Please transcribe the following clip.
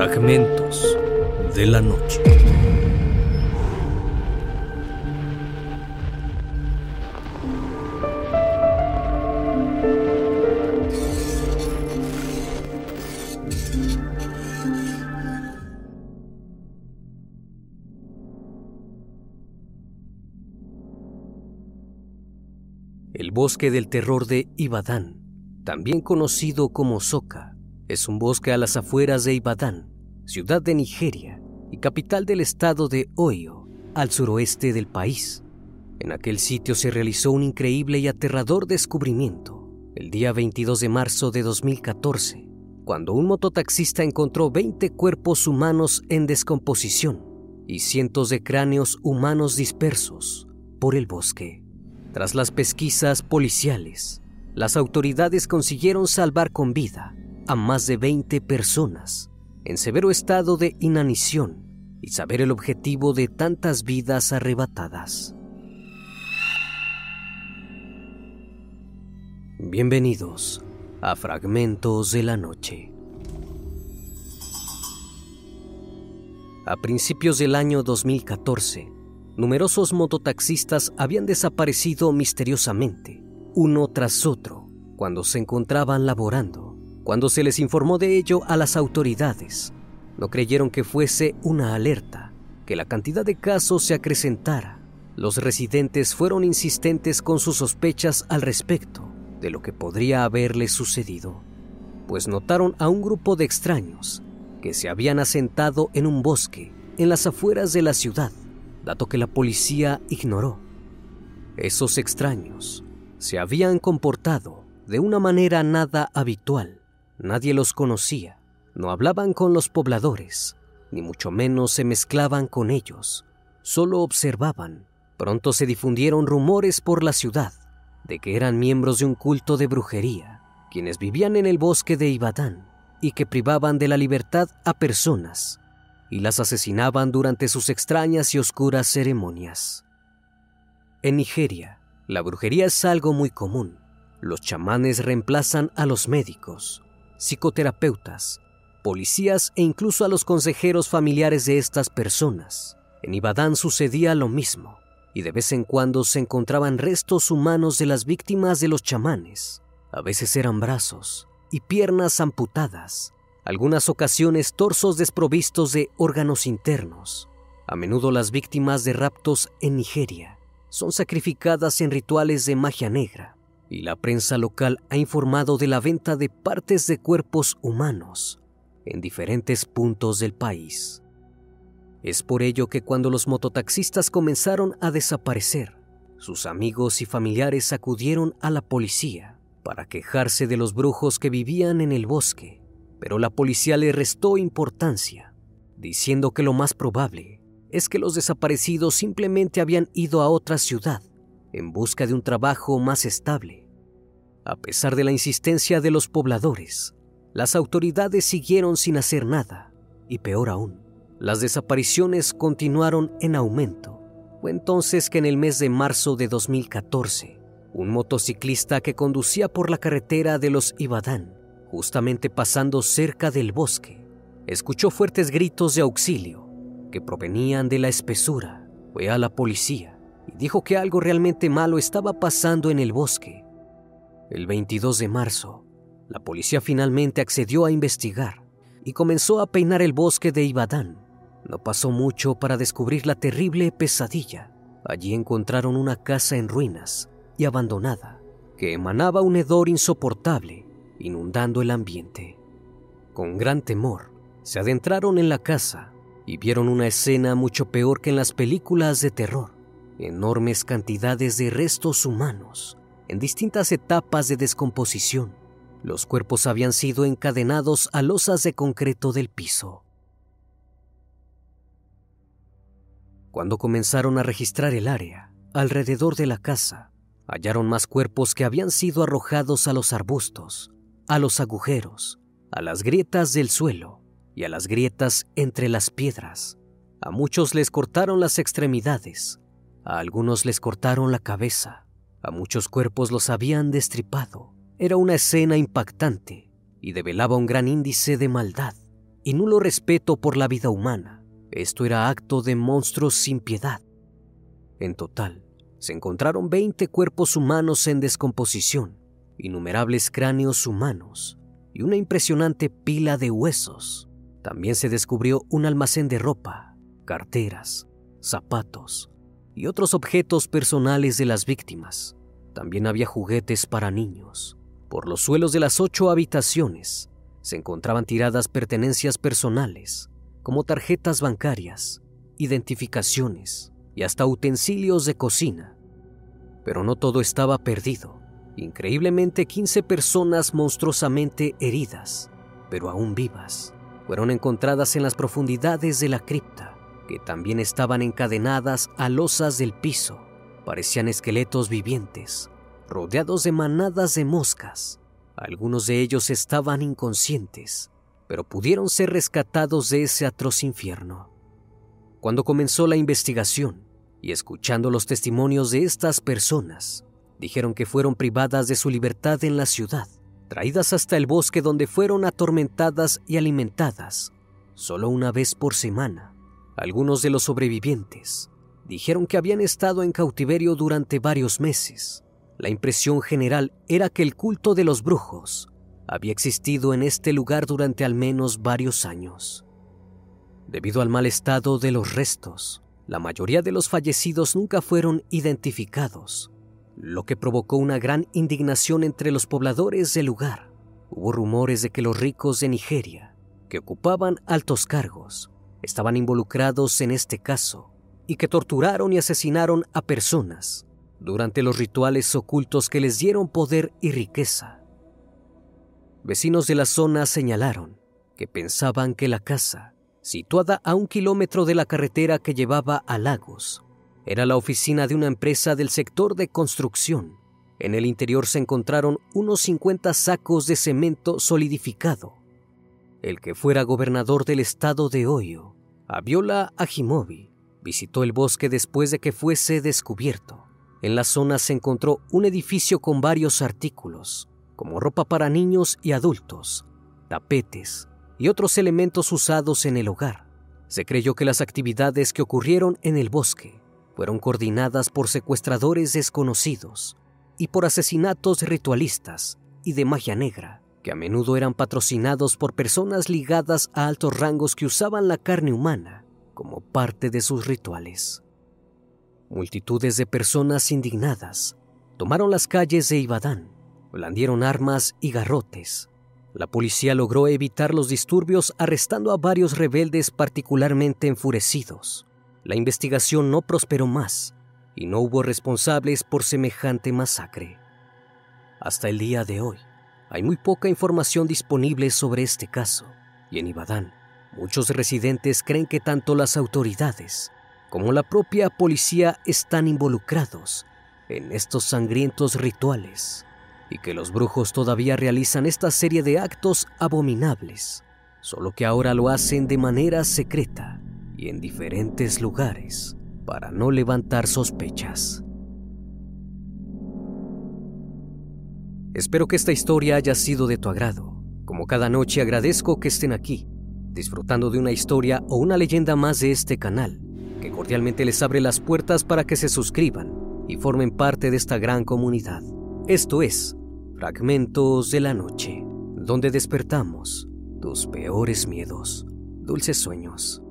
Fragmentos de la noche. El bosque del terror de Ibadán, también conocido como Soka, es un bosque a las afueras de Ibadán, ciudad de Nigeria y capital del estado de Oyo, al suroeste del país. En aquel sitio se realizó un increíble y aterrador descubrimiento el día 22 de marzo de 2014, cuando un mototaxista encontró 20 cuerpos humanos en descomposición y cientos de cráneos humanos dispersos por el bosque. Tras las pesquisas policiales, las autoridades consiguieron salvar con vida a más de 20 personas en severo estado de inanición y saber el objetivo de tantas vidas arrebatadas. Bienvenidos a Fragmentos de la Noche. A principios del año 2014, numerosos mototaxistas habían desaparecido misteriosamente, uno tras otro, cuando se encontraban laborando. Cuando se les informó de ello a las autoridades, no creyeron que fuese una alerta, que la cantidad de casos se acrecentara. Los residentes fueron insistentes con sus sospechas al respecto de lo que podría haberles sucedido, pues notaron a un grupo de extraños que se habían asentado en un bosque en las afueras de la ciudad dato que la policía ignoró. Esos extraños se habían comportado de una manera nada habitual. Nadie los conocía, no hablaban con los pobladores, ni mucho menos se mezclaban con ellos, solo observaban. Pronto se difundieron rumores por la ciudad de que eran miembros de un culto de brujería, quienes vivían en el bosque de Ibadán y que privaban de la libertad a personas y las asesinaban durante sus extrañas y oscuras ceremonias. En Nigeria, la brujería es algo muy común. Los chamanes reemplazan a los médicos, psicoterapeutas, policías e incluso a los consejeros familiares de estas personas. En Ibadán sucedía lo mismo, y de vez en cuando se encontraban restos humanos de las víctimas de los chamanes. A veces eran brazos y piernas amputadas, algunas ocasiones torsos desprovistos de órganos internos. A menudo las víctimas de raptos en Nigeria son sacrificadas en rituales de magia negra, y la prensa local ha informado de la venta de partes de cuerpos humanos en diferentes puntos del país. Es por ello que cuando los mototaxistas comenzaron a desaparecer, sus amigos y familiares acudieron a la policía para quejarse de los brujos que vivían en el bosque pero la policía le restó importancia, diciendo que lo más probable es que los desaparecidos simplemente habían ido a otra ciudad en busca de un trabajo más estable. A pesar de la insistencia de los pobladores, las autoridades siguieron sin hacer nada, y peor aún, las desapariciones continuaron en aumento. Fue entonces que en el mes de marzo de 2014, un motociclista que conducía por la carretera de los Ibadán justamente pasando cerca del bosque, escuchó fuertes gritos de auxilio que provenían de la espesura. Fue a la policía y dijo que algo realmente malo estaba pasando en el bosque. El 22 de marzo, la policía finalmente accedió a investigar y comenzó a peinar el bosque de Ibadán. No pasó mucho para descubrir la terrible pesadilla. Allí encontraron una casa en ruinas y abandonada, que emanaba un hedor insoportable inundando el ambiente. Con gran temor, se adentraron en la casa y vieron una escena mucho peor que en las películas de terror. Enormes cantidades de restos humanos en distintas etapas de descomposición. Los cuerpos habían sido encadenados a losas de concreto del piso. Cuando comenzaron a registrar el área alrededor de la casa, hallaron más cuerpos que habían sido arrojados a los arbustos a los agujeros, a las grietas del suelo y a las grietas entre las piedras. A muchos les cortaron las extremidades, a algunos les cortaron la cabeza, a muchos cuerpos los habían destripado. Era una escena impactante y develaba un gran índice de maldad. y nulo respeto por la vida humana. Esto era acto de monstruos sin piedad. En total, se encontraron 20 cuerpos humanos en descomposición, innumerables cráneos humanos y una impresionante pila de huesos. También se descubrió un almacén de ropa, carteras, zapatos y otros objetos personales de las víctimas. También había juguetes para niños. Por los suelos de las ocho habitaciones se encontraban tiradas pertenencias personales, como tarjetas bancarias, identificaciones y hasta utensilios de cocina. Pero no todo estaba perdido. Increíblemente 15 personas monstruosamente heridas, pero aún vivas, fueron encontradas en las profundidades de la cripta, que también estaban encadenadas a losas del piso. Parecían esqueletos vivientes, rodeados de manadas de moscas. Algunos de ellos estaban inconscientes, pero pudieron ser rescatados de ese atroz infierno. Cuando comenzó la investigación y escuchando los testimonios de estas personas, dijeron que fueron privadas de su libertad en la ciudad, traídas hasta el bosque donde fueron atormentadas y alimentadas solo una vez por semana. Algunos de los sobrevivientes dijeron que habían estado en cautiverio durante varios meses. La impresión general era que el culto de los brujos había existido en este lugar durante al menos varios años. Debido al mal estado de los restos, la mayoría de los fallecidos nunca fueron identificados, lo que provocó una gran indignación entre los pobladores del lugar. Hubo rumores de que los ricos de Nigeria, que ocupaban altos cargos, estaban involucrados en este caso y que torturaron y asesinaron a personas durante los rituales ocultos que les dieron poder y riqueza. Vecinos de la zona señalaron que pensaban que la casa situada a un kilómetro de la carretera que llevaba a Lagos. Era la oficina de una empresa del sector de construcción. En el interior se encontraron unos 50 sacos de cemento solidificado. El que fuera gobernador del estado de Oyo, Abiola Ajimobi, visitó el bosque después de que fuese descubierto. En la zona se encontró un edificio con varios artículos, como ropa para niños y adultos, tapetes, y otros elementos usados en el hogar. Se creyó que las actividades que ocurrieron en el bosque fueron coordinadas por secuestradores desconocidos y por asesinatos ritualistas y de magia negra, que a menudo eran patrocinados por personas ligadas a altos rangos que usaban la carne humana como parte de sus rituales. Multitudes de personas indignadas tomaron las calles de Ibadán, blandieron armas y garrotes, la policía logró evitar los disturbios arrestando a varios rebeldes particularmente enfurecidos. La investigación no prosperó más y no hubo responsables por semejante masacre. Hasta el día de hoy, hay muy poca información disponible sobre este caso y en Ibadán, muchos residentes creen que tanto las autoridades como la propia policía están involucrados en estos sangrientos rituales y que los brujos todavía realizan esta serie de actos abominables, solo que ahora lo hacen de manera secreta y en diferentes lugares para no levantar sospechas. Espero que esta historia haya sido de tu agrado. Como cada noche agradezco que estén aquí, disfrutando de una historia o una leyenda más de este canal, que cordialmente les abre las puertas para que se suscriban y formen parte de esta gran comunidad. Esto es Fragmentos de la noche, donde despertamos tus peores miedos. Dulces sueños.